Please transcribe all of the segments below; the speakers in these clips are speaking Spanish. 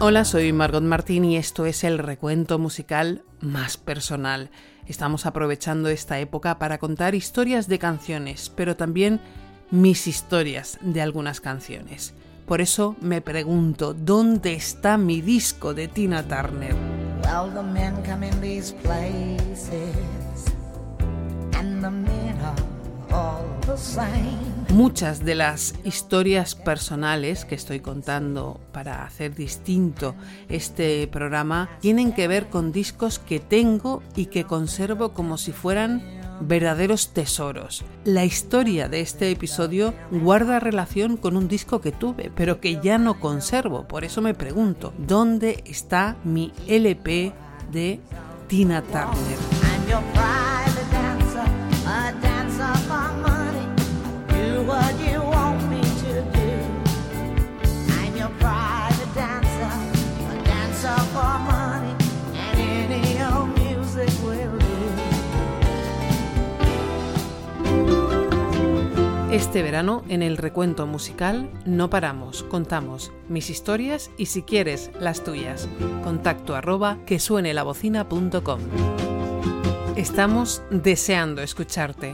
Hola, soy Margot Martín y esto es el recuento musical más personal. Estamos aprovechando esta época para contar historias de canciones, pero también mis historias de algunas canciones. Por eso me pregunto, ¿dónde está mi disco de Tina Turner? Muchas de las historias personales que estoy contando para hacer distinto este programa tienen que ver con discos que tengo y que conservo como si fueran verdaderos tesoros. La historia de este episodio guarda relación con un disco que tuve, pero que ya no conservo. Por eso me pregunto, ¿dónde está mi LP de Tina Turner? Este verano, en el recuento musical, no paramos, contamos mis historias y si quieres, las tuyas. Contacto arroba que suene la Estamos deseando escucharte.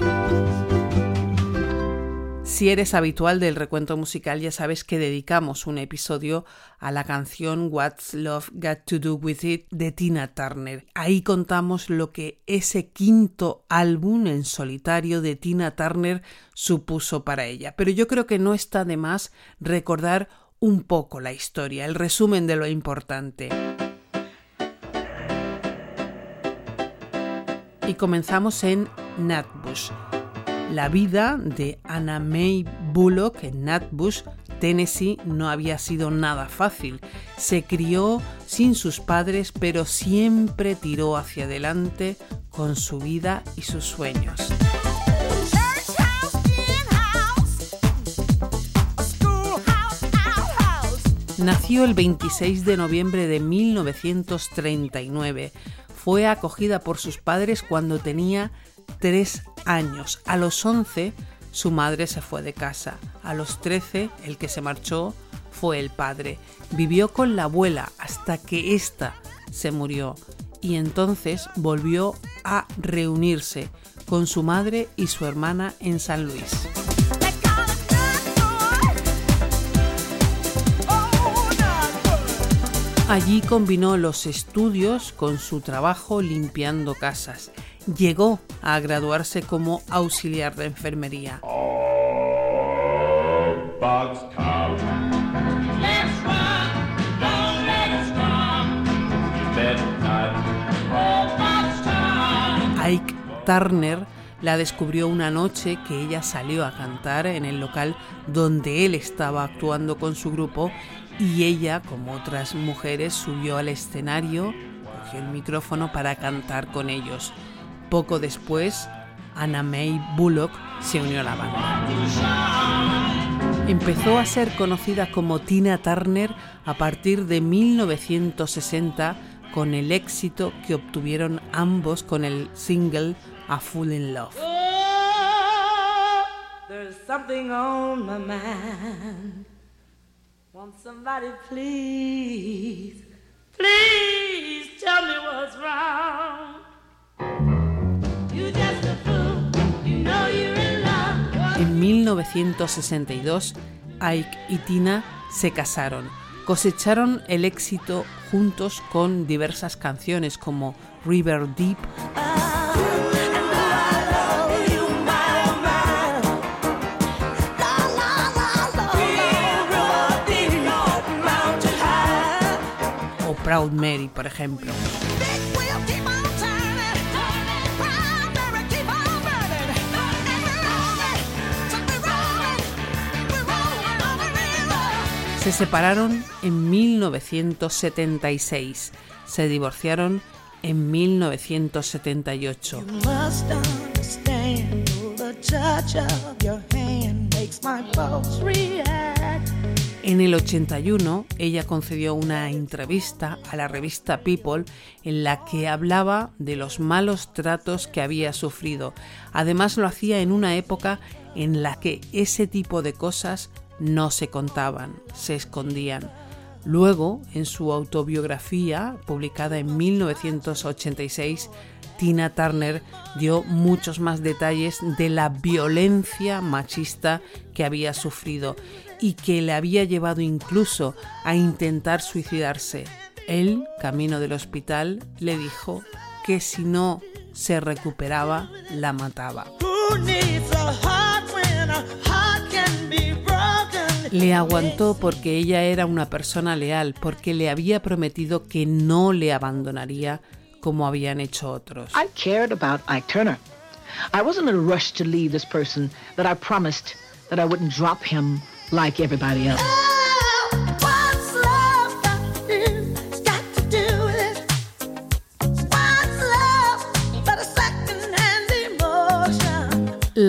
Si eres habitual del recuento musical, ya sabes que dedicamos un episodio a la canción What's Love Got to Do With It de Tina Turner. Ahí contamos lo que ese quinto álbum en solitario de Tina Turner supuso para ella. Pero yo creo que no está de más recordar un poco la historia, el resumen de lo importante. Y comenzamos en Natbush la vida de Anna May Bullock en Natbush, Tennessee, no había sido nada fácil. Se crió sin sus padres, pero siempre tiró hacia adelante con su vida y sus sueños. Nació el 26 de noviembre de 1939. Fue acogida por sus padres cuando tenía tres años. A los 11 su madre se fue de casa. A los 13 el que se marchó fue el padre. Vivió con la abuela hasta que ésta se murió y entonces volvió a reunirse con su madre y su hermana en San Luis. Allí combinó los estudios con su trabajo limpiando casas llegó a graduarse como auxiliar de enfermería. Ike Turner la descubrió una noche que ella salió a cantar en el local donde él estaba actuando con su grupo y ella, como otras mujeres, subió al escenario, cogió el micrófono para cantar con ellos. Poco después, Anna May Bullock se unió a la banda. Empezó a ser conocida como Tina Turner a partir de 1960 con el éxito que obtuvieron ambos con el single A Fool in Love. Oh, there's something on my please tell me what's wrong. En 1962, Ike y Tina se casaron. Cosecharon el éxito juntos con diversas canciones como River Deep. Proud Mary, por ejemplo. Se separaron en 1976, se divorciaron en 1978. En el 81, ella concedió una entrevista a la revista People en la que hablaba de los malos tratos que había sufrido. Además, lo hacía en una época en la que ese tipo de cosas no se contaban, se escondían. Luego, en su autobiografía, publicada en 1986, Tina Turner dio muchos más detalles de la violencia machista que había sufrido y que le había llevado incluso a intentar suicidarse. Él, camino del hospital, le dijo que si no se recuperaba, la mataba. Le aguantó porque ella era una persona leal, porque le había prometido que no le abandonaría como habían hecho otros. I cared about Ike Turner. I wasn't in a rush to leave this person that I promised that I wouldn't drop him like everybody else.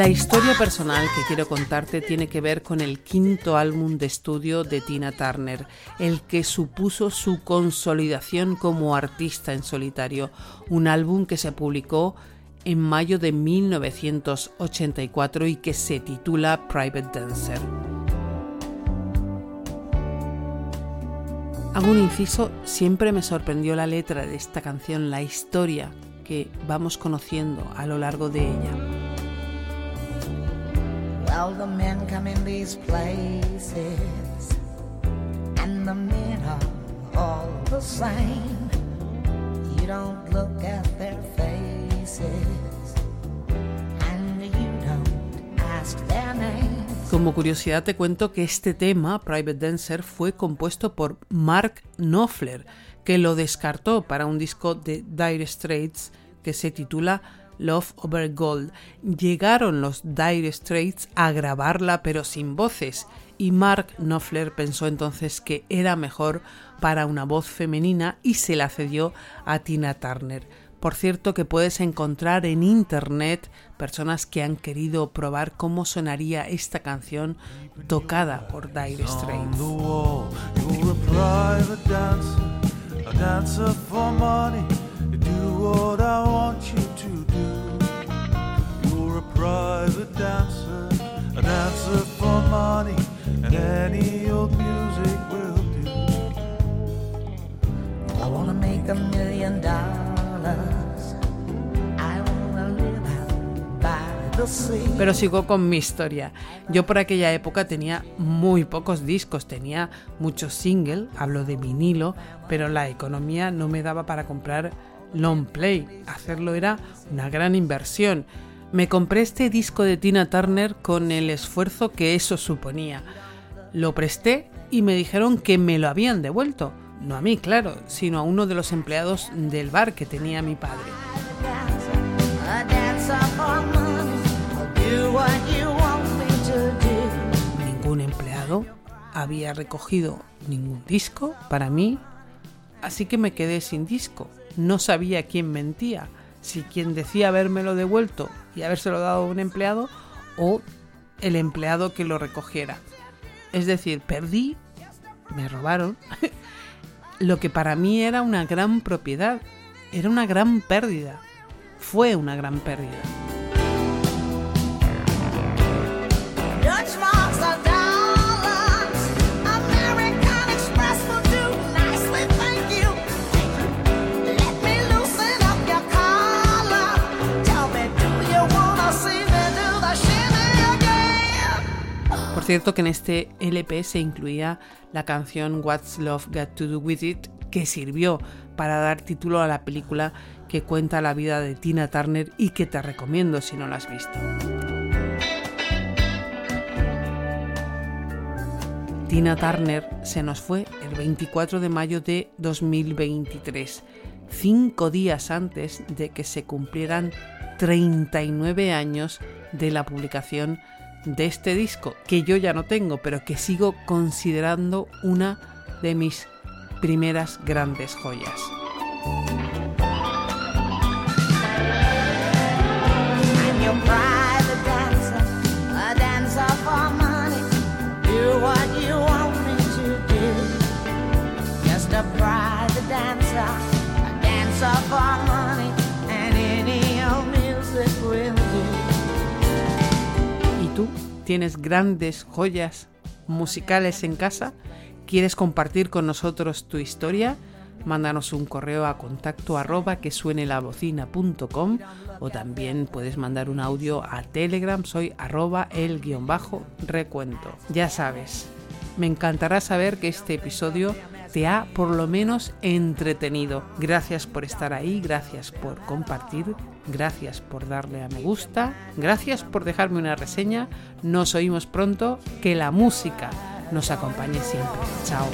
La historia personal que quiero contarte tiene que ver con el quinto álbum de estudio de Tina Turner, el que supuso su consolidación como artista en solitario, un álbum que se publicó en mayo de 1984 y que se titula Private Dancer. Hago un inciso, siempre me sorprendió la letra de esta canción, la historia que vamos conociendo a lo largo de ella. Well, the men come in these places, and the men are all the same. You don't look at their faces, and you don't ask their names. Como curiosidad te cuento que este tema, Private Dancer, fue compuesto por Mark Knopfler, que lo descartó para un disco de Dire Straits que se titula Love Over Gold. Llegaron los Dire Straits a grabarla pero sin voces y Mark Knopfler pensó entonces que era mejor para una voz femenina y se la cedió a Tina Turner. Por cierto que puedes encontrar en internet personas que han querido probar cómo sonaría esta canción tocada por Dire Straits. Private dancer, a dancer for money, and any old music will do. I wanna make a million dollars. I wanna live out by the sea. Pero sigo con mi historia. Yo por aquella época tenía muy pocos discos, tenía muchos singles, hablo de vinilo, pero la economía no me daba para comprar long play. Hacerlo era una gran inversión. Me compré este disco de Tina Turner con el esfuerzo que eso suponía. Lo presté y me dijeron que me lo habían devuelto. No a mí, claro, sino a uno de los empleados del bar que tenía mi padre. Ningún empleado había recogido ningún disco para mí, así que me quedé sin disco. No sabía quién mentía si quien decía habérmelo devuelto y habérselo dado a un empleado o el empleado que lo recogiera. Es decir, perdí, me robaron, lo que para mí era una gran propiedad, era una gran pérdida, fue una gran pérdida. Cierto que en este LP se incluía la canción What's Love Got to Do With It, que sirvió para dar título a la película que cuenta la vida de Tina Turner y que te recomiendo si no la has visto. Tina Turner se nos fue el 24 de mayo de 2023, cinco días antes de que se cumplieran 39 años de la publicación de este disco que yo ya no tengo, pero que sigo considerando una de mis primeras grandes joyas. Tienes grandes joyas musicales en casa, ¿Quieres compartir con nosotros tu historia? Mándanos un correo a contacto arroba que suene la bocina.com o también puedes mandar un audio a Telegram, soy arroba el guion bajo recuento. Ya sabes, me encantará saber que este episodio te ha por lo menos entretenido. Gracias por estar ahí, gracias por compartir, gracias por darle a me gusta, gracias por dejarme una reseña. Nos oímos pronto, que la música nos acompañe siempre. Chao.